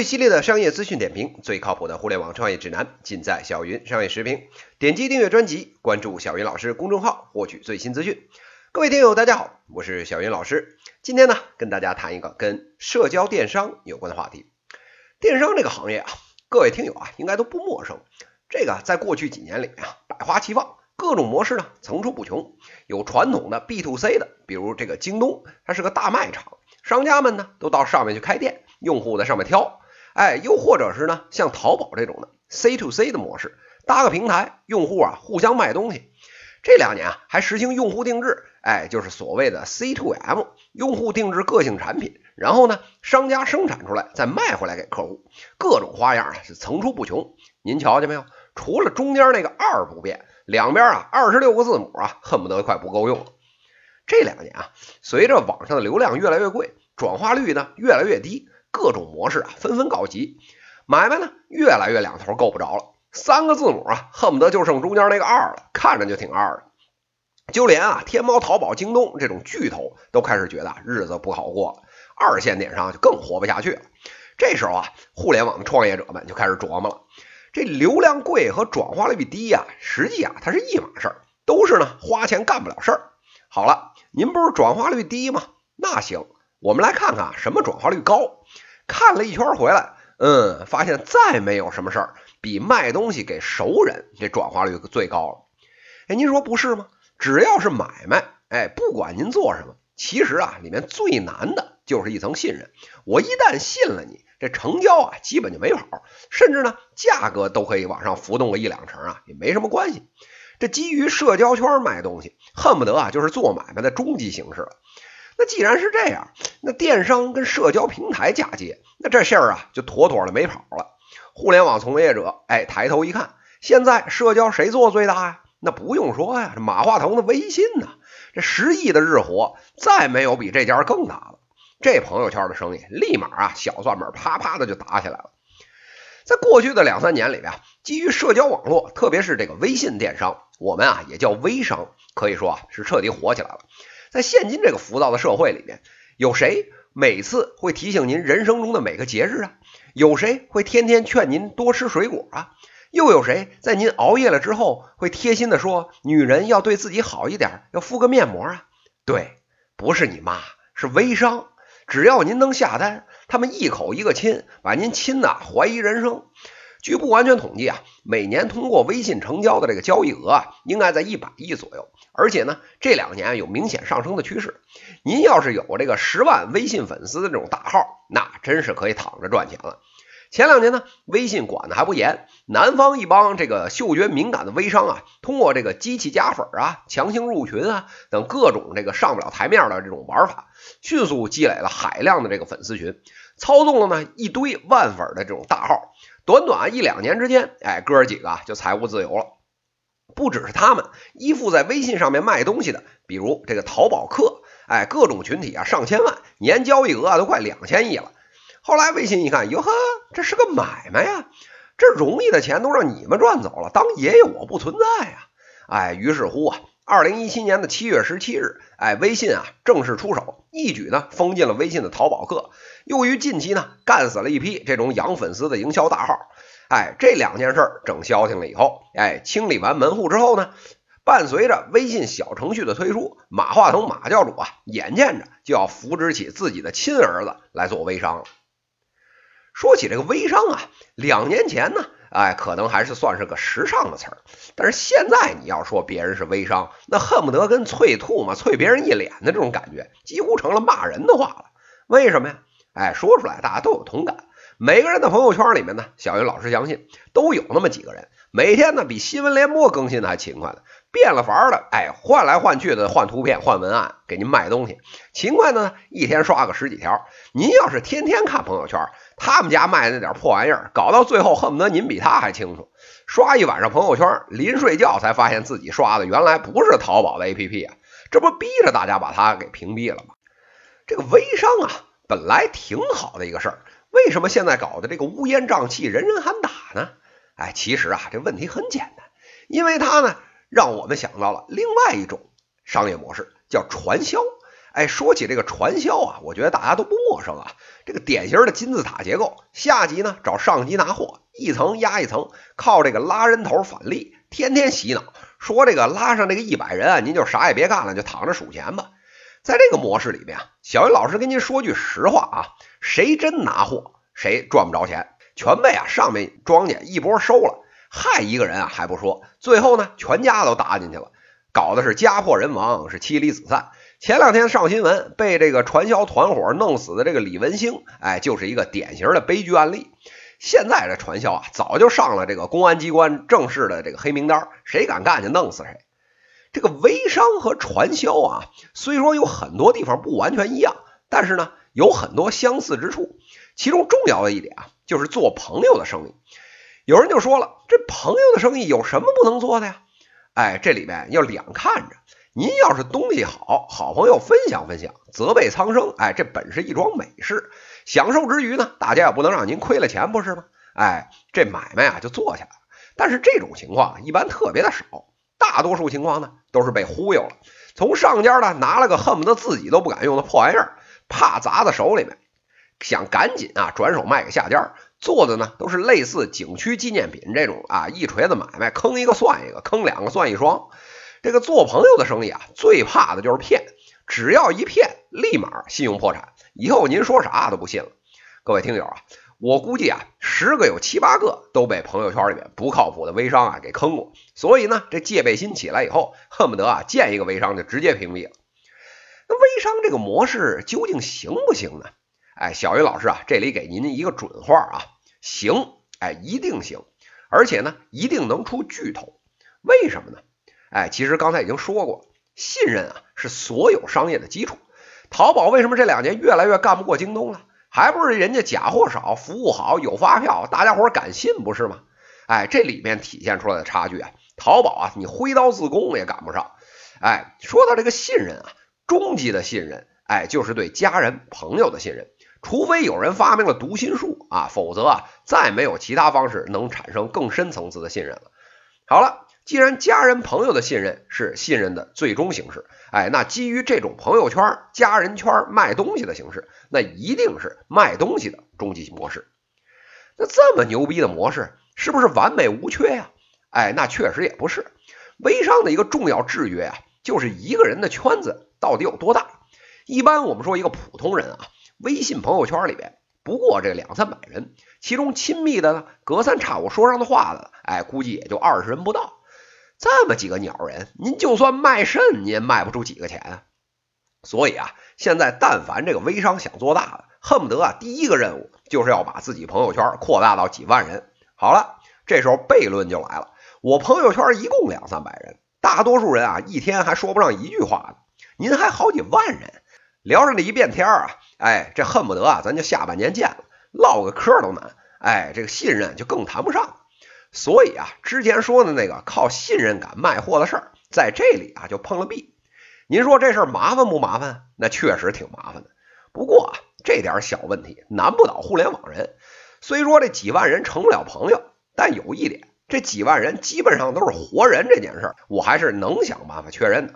最犀利的商业资讯点评，最靠谱的互联网创业指南，尽在小云商业时评。点击订阅专辑，关注小云老师公众号，获取最新资讯。各位听友，大家好，我是小云老师。今天呢，跟大家谈一个跟社交电商有关的话题。电商这个行业啊，各位听友啊，应该都不陌生。这个在过去几年里啊，百花齐放，各种模式呢层出不穷。有传统的 B to C 的，比如这个京东，它是个大卖场，商家们呢都到上面去开店，用户在上面挑。哎，又或者是呢，像淘宝这种的 C to C 的模式，搭个平台，用户啊互相卖东西。这两年啊，还实行用户定制，哎，就是所谓的 C to M，用户定制个性产品，然后呢，商家生产出来再卖回来给客户，各种花样啊是层出不穷。您瞧见没有？除了中间那个二不变，两边啊二十六个字母啊，恨不得快不够用了。这两年啊，随着网上的流量越来越贵，转化率呢越来越低。各种模式啊纷纷告急，买卖呢越来越两头够不着了，三个字母啊恨不得就剩中间那个二了，看着就挺二的。就连啊天猫、淘宝、京东这种巨头都开始觉得日子不好过了，二线电商就更活不下去了。这时候啊，互联网的创业者们就开始琢磨了：这流量贵和转化率低呀，实际啊它是一码事儿，都是呢花钱干不了事儿。好了，您不是转化率低吗？那行。我们来看看什么转化率高。看了一圈回来，嗯，发现再没有什么事儿比卖东西给熟人这转化率最高了。哎，您说不是吗？只要是买卖，哎，不管您做什么，其实啊，里面最难的就是一层信任。我一旦信了你，这成交啊，基本就没跑，甚至呢，价格都可以往上浮动个一两成啊，也没什么关系。这基于社交圈卖东西，恨不得啊，就是做买卖的终极形式了。那既然是这样，那电商跟社交平台嫁接，那这事儿啊就妥妥的没跑了。互联网从业者哎抬头一看，现在社交谁做最大呀？那不用说呀，这马化腾的微信呐，这十亿的日活，再没有比这家更大了。这朋友圈的生意，立马啊小算盘啪啪的就打起来了。在过去的两三年里边，基于社交网络，特别是这个微信电商，我们啊也叫微商，可以说啊是彻底火起来了。在现今这个浮躁的社会里面，有谁每次会提醒您人生中的每个节日啊？有谁会天天劝您多吃水果啊？又有谁在您熬夜了之后会贴心的说女人要对自己好一点，要敷个面膜啊？对，不是你妈，是微商。只要您能下单，他们一口一个亲，把您亲的怀疑人生。据不完全统计啊，每年通过微信成交的这个交易额啊，应该在一百亿左右。而且呢，这两年有明显上升的趋势。您要是有这个十万微信粉丝的这种大号，那真是可以躺着赚钱了。前两年呢，微信管的还不严，南方一帮这个嗅觉敏感的微商啊，通过这个机器加粉啊、强行入群啊等各种这个上不了台面的这种玩法，迅速积累了海量的这个粉丝群，操纵了呢一堆万粉的这种大号。短短一两年之间，哎，哥儿几个就财务自由了。不只是他们依附在微信上面卖东西的，比如这个淘宝客，哎，各种群体啊，上千万，年交易额啊都快两千亿了。后来微信一看，哟呵，这是个买卖呀，这容易的钱都让你们赚走了，当爷爷我不存在呀，哎，于是乎啊。二零一七年的七月十七日，哎，微信啊正式出手，一举呢封禁了微信的淘宝客，又于近期呢干死了一批这种养粉丝的营销大号。哎，这两件事儿整消停了以后，哎，清理完门户之后呢，伴随着微信小程序的推出，马化腾马教主啊，眼见着就要扶植起自己的亲儿子来做微商了。说起这个微商啊，两年前呢。哎，可能还是算是个时尚的词儿，但是现在你要说别人是微商，那恨不得跟啐吐嘛啐别人一脸的这种感觉，几乎成了骂人的话了。为什么呀？哎，说出来大家都有同感。每个人的朋友圈里面呢，小云老师相信都有那么几个人，每天呢比新闻联播更新的还勤快的，变了法儿的，哎，换来换去的换图片换文案给您卖东西，勤快呢一天刷个十几条。您要是天天看朋友圈。他们家卖的那点破玩意儿，搞到最后恨不得您比他还清楚。刷一晚上朋友圈，临睡觉才发现自己刷的原来不是淘宝的 APP 啊！这不逼着大家把他给屏蔽了吗？这个微商啊，本来挺好的一个事儿，为什么现在搞的这个乌烟瘴气、人人喊打呢？哎，其实啊，这问题很简单，因为它呢，让我们想到了另外一种商业模式，叫传销。哎，说起这个传销啊，我觉得大家都不陌生啊。这个典型的金字塔结构，下级呢找上级拿货，一层压一层，靠这个拉人头返利，天天洗脑，说这个拉上这个一百人啊，您就啥也别干了，就躺着数钱吧。在这个模式里面啊，小云老师跟您说句实话啊，谁真拿货，谁赚不着钱，全被啊上面庄家一波收了，害一个人啊还不说，最后呢全家都搭进去了，搞的是家破人亡，是妻离子散。前两天上新闻，被这个传销团伙弄死的这个李文星，哎，就是一个典型的悲剧案例。现在这传销啊，早就上了这个公安机关正式的这个黑名单，谁敢干就弄死谁。这个微商和传销啊，虽说有很多地方不完全一样，但是呢，有很多相似之处。其中重要的一点啊，就是做朋友的生意。有人就说了，这朋友的生意有什么不能做的呀？哎，这里面要两看着。您要是东西好，好朋友分享分享，泽被苍生，哎，这本是一桩美事。享受之余呢，大家也不能让您亏了钱，不是吗？哎，这买卖啊就做下来了。但是这种情况一般特别的少，大多数情况呢都是被忽悠了，从上家呢拿了个恨不得自己都不敢用的破玩意儿，怕砸在手里面，想赶紧啊转手卖给下家，做的呢都是类似景区纪念品这种啊一锤子买卖，坑一个算一个，坑两个算一双。这个做朋友的生意啊，最怕的就是骗，只要一骗，立马信用破产，以后您说啥都不信了。各位听友啊，我估计啊，十个有七八个都被朋友圈里面不靠谱的微商啊给坑过，所以呢，这戒备心起来以后，恨不得啊见一个微商就直接屏蔽了。那微商这个模式究竟行不行呢？哎，小云老师啊，这里给您一个准话啊，行，哎，一定行，而且呢，一定能出巨头。为什么呢？哎，其实刚才已经说过，信任啊是所有商业的基础。淘宝为什么这两年越来越干不过京东了？还不是人家假货少，服务好，有发票，大家伙敢信不是吗？哎，这里面体现出来的差距啊，淘宝啊，你挥刀自宫也赶不上。哎，说到这个信任啊，终极的信任，哎，就是对家人朋友的信任。除非有人发明了读心术啊，否则啊，再没有其他方式能产生更深层次的信任了。好了。既然家人朋友的信任是信任的最终形式，哎，那基于这种朋友圈、家人圈卖东西的形式，那一定是卖东西的终极模式。那这么牛逼的模式，是不是完美无缺呀？哎，那确实也不是。微商的一个重要制约啊，就是一个人的圈子到底有多大。一般我们说一个普通人啊，微信朋友圈里边不过这两三百人，其中亲密的呢，隔三差五说上的话的，哎，估计也就二十人不到。这么几个鸟人，您就算卖肾，您也卖不出几个钱啊！所以啊，现在但凡这个微商想做大了，恨不得啊，第一个任务就是要把自己朋友圈扩大到几万人。好了，这时候悖论就来了：我朋友圈一共两三百人，大多数人啊，一天还说不上一句话呢。您还好几万人，聊上这一变天啊，哎，这恨不得啊，咱就下半年见了，唠个嗑都难。哎，这个信任就更谈不上。所以啊，之前说的那个靠信任感卖货的事儿，在这里啊就碰了壁。您说这事儿麻烦不麻烦？那确实挺麻烦的。不过啊，这点小问题难不倒互联网人。虽说这几万人成不了朋友，但有一点，这几万人基本上都是活人，这件事儿我还是能想办法确认的。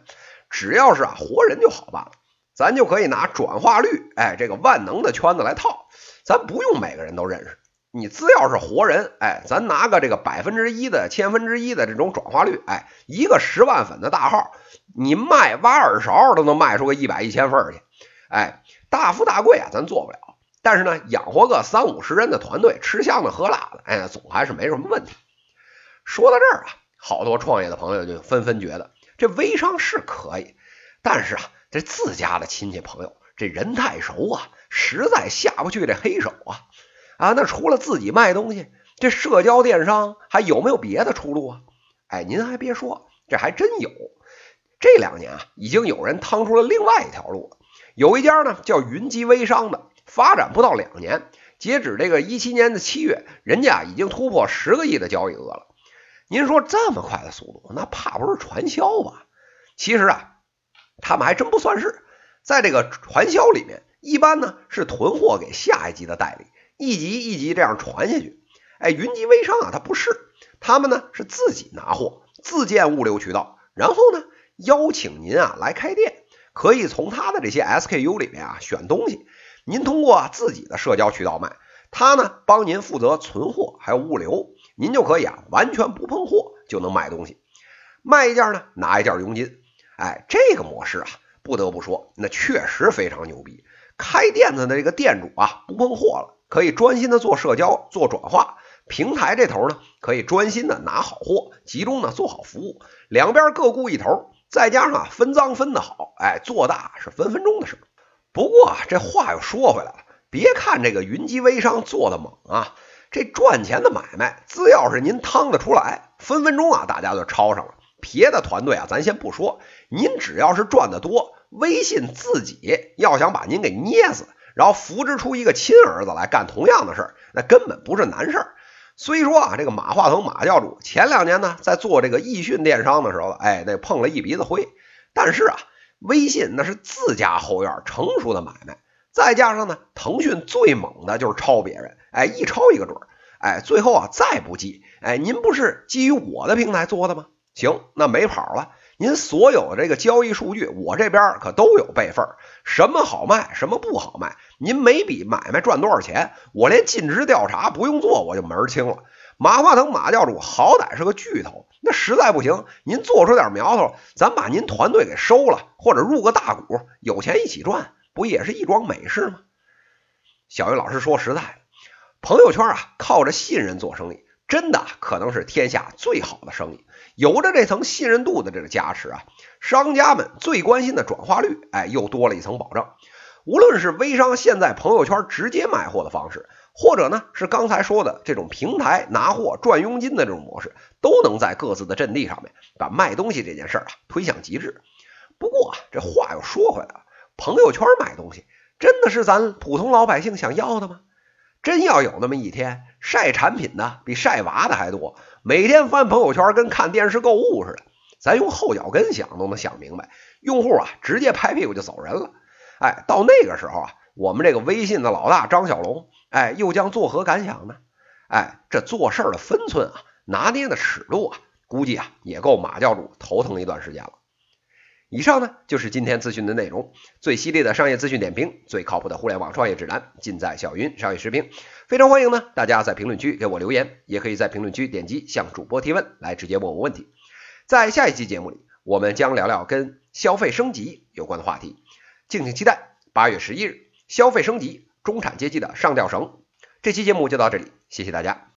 只要是啊活人就好办了，咱就可以拿转化率，哎，这个万能的圈子来套，咱不用每个人都认识。你只要是活人，哎，咱拿个这个百分之一的、千分之一的这种转化率，哎，一个十万粉的大号，你卖挖耳勺都能卖出个一百一千份去，哎，大富大贵啊，咱做不了，但是呢，养活个三五十人的团队，吃香的喝辣的，哎，总还是没什么问题。说到这儿啊，好多创业的朋友就纷纷觉得，这微商是可以，但是啊，这自家的亲戚朋友，这人太熟啊，实在下不去这黑手啊。啊，那除了自己卖东西，这社交电商还有没有别的出路啊？哎，您还别说，这还真有。这两年啊，已经有人趟出了另外一条路。有一家呢叫云集微商的，发展不到两年，截止这个一七年的七月，人家已经突破十个亿的交易额了。您说这么快的速度，那怕不是传销吧？其实啊，他们还真不算是，在这个传销里面，一般呢是囤货给下一级的代理。一级一级这样传下去，哎，云集微商啊，它不是，他们呢是自己拿货，自建物流渠道，然后呢邀请您啊来开店，可以从他的这些 SKU 里面啊选东西，您通过自己的社交渠道卖，他呢帮您负责存货还有物流，您就可以啊完全不碰货就能卖东西，卖一件呢拿一件佣金，哎，这个模式啊不得不说那确实非常牛逼。开店的这个店主啊不碰货了，可以专心的做社交做转化，平台这头呢可以专心的拿好货，集中呢做好服务，两边各顾一头。再加上，分赃分的好，哎，做大是分分钟的事。不过啊，这话又说回来了，别看这个云集微商做的猛啊，这赚钱的买卖，只要是您趟得出来，分分钟啊，大家就抄上了。别的团队啊，咱先不说，您只要是赚得多，微信自己要想把您给捏死，然后扶植出一个亲儿子来干同样的事儿，那根本不是难事儿。虽说啊，这个马化腾马教主前两年呢，在做这个易迅电商的时候，哎，那碰了一鼻子灰。但是啊，微信那是自家后院成熟的买卖，再加上呢，腾讯最猛的就是抄别人，哎，一抄一个准儿，哎，最后啊，再不济，哎，您不是基于我的平台做的吗？行，那没跑了。您所有这个交易数据，我这边可都有备份，什么好卖，什么不好卖。您每笔买卖赚多少钱，我连尽职调查不用做，我就门清了。马化腾马教主好歹是个巨头，那实在不行，您做出点苗头，咱把您团队给收了，或者入个大股，有钱一起赚，不也是一桩美事吗？小云老师说实在的，朋友圈啊，靠着信任做生意。真的可能是天下最好的生意，有着这层信任度的这个加持啊，商家们最关心的转化率，哎，又多了一层保障。无论是微商现在朋友圈直接卖货的方式，或者呢是刚才说的这种平台拿货赚佣金的这种模式，都能在各自的阵地上面把卖东西这件事儿啊推向极致。不过啊，这话又说回来了，朋友圈卖东西真的是咱普通老百姓想要的吗？真要有那么一天，晒产品的比晒娃的还多，每天翻朋友圈跟看电视购物似的，咱用后脚跟想都能想明白，用户啊直接拍屁股就走人了。哎，到那个时候啊，我们这个微信的老大张小龙，哎，又将作何感想呢？哎，这做事的分寸啊，拿捏的尺度啊，估计啊也够马教主头疼一段时间了。以上呢就是今天资讯的内容，最犀利的商业资讯点评，最靠谱的互联网创业指南，尽在小云商业视频。非常欢迎呢大家在评论区给我留言，也可以在评论区点击向主播提问，来直接问我问题。在下一期节目里，我们将聊聊跟消费升级有关的话题，敬请期待。八月十一日，消费升级，中产阶级的上吊绳。这期节目就到这里，谢谢大家。